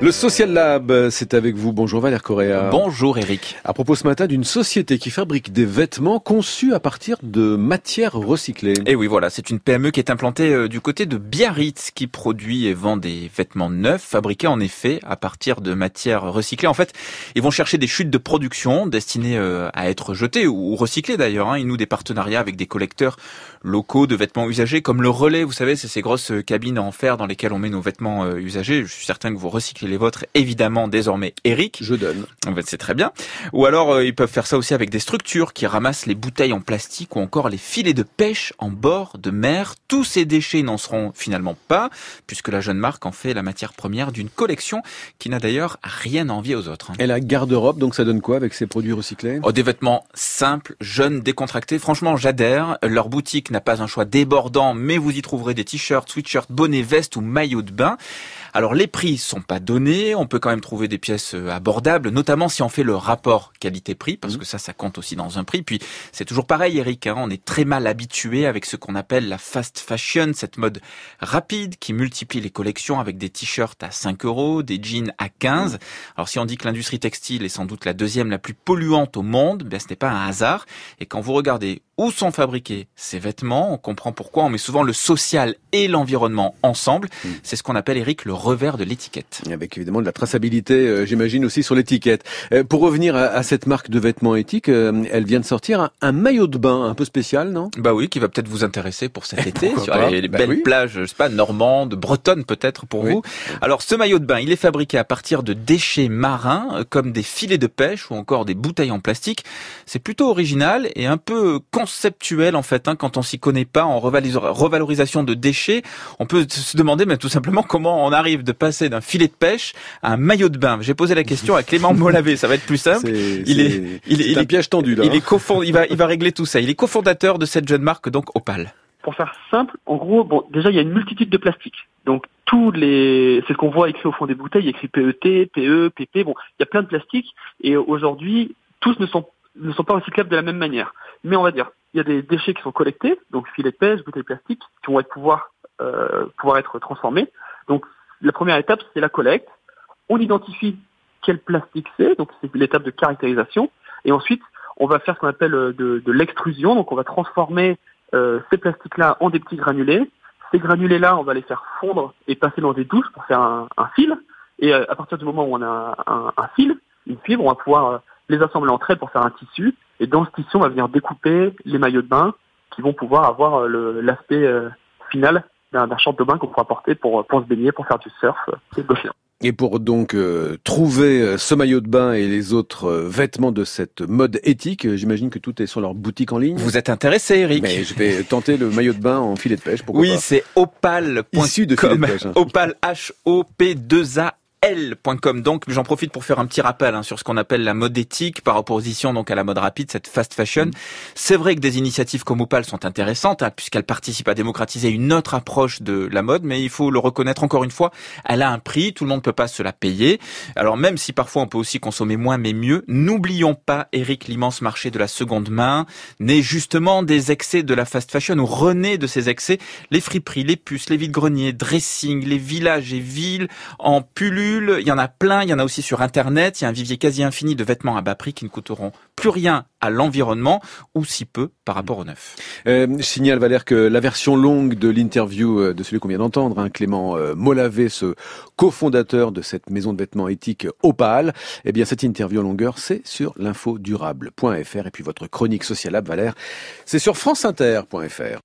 Le Social Lab, c'est avec vous. Bonjour Valère Correa. Bonjour Eric. À propos ce matin d'une société qui fabrique des vêtements conçus à partir de matières recyclées. Et eh oui, voilà, c'est une PME qui est implantée euh, du côté de Biarritz qui produit et vend des vêtements neufs fabriqués en effet à partir de matières recyclées. En fait, ils vont chercher des chutes de production destinées euh, à être jetées ou recyclées d'ailleurs. Hein. Ils nouent des partenariats avec des collecteurs locaux de vêtements usagés comme le relais, vous savez, c'est ces grosses cabines en fer dans lesquelles on met nos vêtements euh, usagés. Je suis certain que vous recyclez les vôtres, évidemment, désormais Eric. Je donne. En fait, c'est très bien. Ou alors, euh, ils peuvent faire ça aussi avec des structures qui ramassent les bouteilles en plastique ou encore les filets de pêche en bord de mer. Tous ces déchets n'en seront finalement pas, puisque la jeune marque en fait la matière première d'une collection qui n'a d'ailleurs rien à envier aux autres. Hein. Et la garde-robe, donc ça donne quoi avec ces produits recyclés? Oh, Des vêtements simples, jeunes, décontractés. Franchement, j'adhère. Leur boutique n'a pas un choix débordant, mais vous y trouverez des t-shirts, sweatshirts, bonnets, vestes ou maillots de bain. Alors les prix sont pas donnés, on peut quand même trouver des pièces euh, abordables, notamment si on fait le rapport qualité-prix, parce mmh. que ça, ça compte aussi dans un prix. Puis c'est toujours pareil, Eric, hein, on est très mal habitué avec ce qu'on appelle la fast fashion, cette mode rapide qui multiplie les collections avec des t-shirts à 5 euros, des jeans à 15. Mmh. Alors si on dit que l'industrie textile est sans doute la deuxième la plus polluante au monde, ben ce n'est pas un hasard. Et quand vous regardez où sont fabriqués ces vêtements, on comprend pourquoi on met souvent le social et l'environnement ensemble. Mmh. C'est ce qu'on appelle, Eric, le revers de l'étiquette. Avec évidemment de la traçabilité, euh, j'imagine aussi sur l'étiquette. Euh, pour revenir à, cette marque de vêtements éthiques, euh, elle vient de sortir un, maillot de bain un peu spécial, non? Bah oui, qui va peut-être vous intéresser pour cet été sur les, bah belles plages, je sais pas, normandes, bretonnes peut-être pour vous. Alors ce maillot de bain, il est fabriqué à partir de déchets marins comme des filets de pêche ou encore des bouteilles en plastique. C'est plutôt original et un peu conceptuel en fait. Hein, quand on s'y connaît pas en revalorisation de déchets, on peut se demander mais tout simplement comment on arrive de passer d'un filet de pêche à un maillot de bain. J'ai posé la question à Clément Molavé, ça va être plus simple. il est, il est, un piège tendu là. Il est hein. il va, il va régler tout ça. Il est cofondateur de cette jeune marque donc Opal. Pour faire simple, en gros, bon, déjà il y a une multitude de plastiques. Donc tous les, c'est ce qu'on voit écrit au fond des bouteilles, il y a écrit PET, PE, PP. Bon, il y a plein de plastiques et aujourd'hui tous ne sont ne sont pas recyclables de la même manière. Mais on va dire, il y a des déchets qui sont collectés, donc filets de pêche, bouteilles plastiques, qui vont être pouvoir euh, pouvoir être transformés. Donc la première étape, c'est la collecte. On identifie quel plastique c'est, donc c'est l'étape de caractérisation. Et ensuite, on va faire ce qu'on appelle euh, de, de l'extrusion, donc on va transformer euh, ces plastiques-là en des petits granulés. Ces granulés-là, on va les faire fondre et passer dans des douches pour faire un, un fil. Et euh, à partir du moment où on a un, un fil, une fibre, on va pouvoir euh, les assembler entre elles pour faire un tissu. Et dans ce tissu, on va venir découper les maillots de bain qui vont pouvoir avoir l'aspect final d'un short de bain qu'on pourra porter pour, pour se baigner, pour faire du surf et Et pour donc euh, trouver euh, ce maillot de bain et les autres euh, vêtements de cette mode éthique, j'imagine que tout est sur leur boutique en ligne. Vous êtes intéressé, Eric Mais je vais tenter le maillot de bain en filet de pêche. oui, c'est opal. Issu de filet de pêche. Hein. Opal H O P 2 A L.com donc j'en profite pour faire un petit rappel hein, sur ce qu'on appelle la mode éthique par opposition donc à la mode rapide cette fast fashion. Mm. c'est vrai que des initiatives comme Opal sont intéressantes hein, puisqu'elles participent à démocratiser une autre approche de la mode mais il faut le reconnaître encore une fois elle a un prix tout le monde ne peut pas se la payer. Alors même si parfois on peut aussi consommer moins mais mieux n'oublions pas Eric l'immense marché de la seconde main né justement des excès de la fast fashion ou rené de ces excès les friperies les puces les vides-greniers dressing les villages et villes en il y en a plein, il y en a aussi sur Internet, il y a un vivier quasi infini de vêtements à bas prix qui ne coûteront plus rien à l'environnement ou si peu par rapport au neuf. Euh, signale Valère que la version longue de l'interview euh, de celui qu'on vient d'entendre, hein, Clément euh, Molavé, ce cofondateur de cette maison de vêtements éthiques Opal, eh bien cette interview en longueur, c'est sur l'infodurable.fr et puis votre chronique Social Lab, Valère, c'est sur franceinter.fr.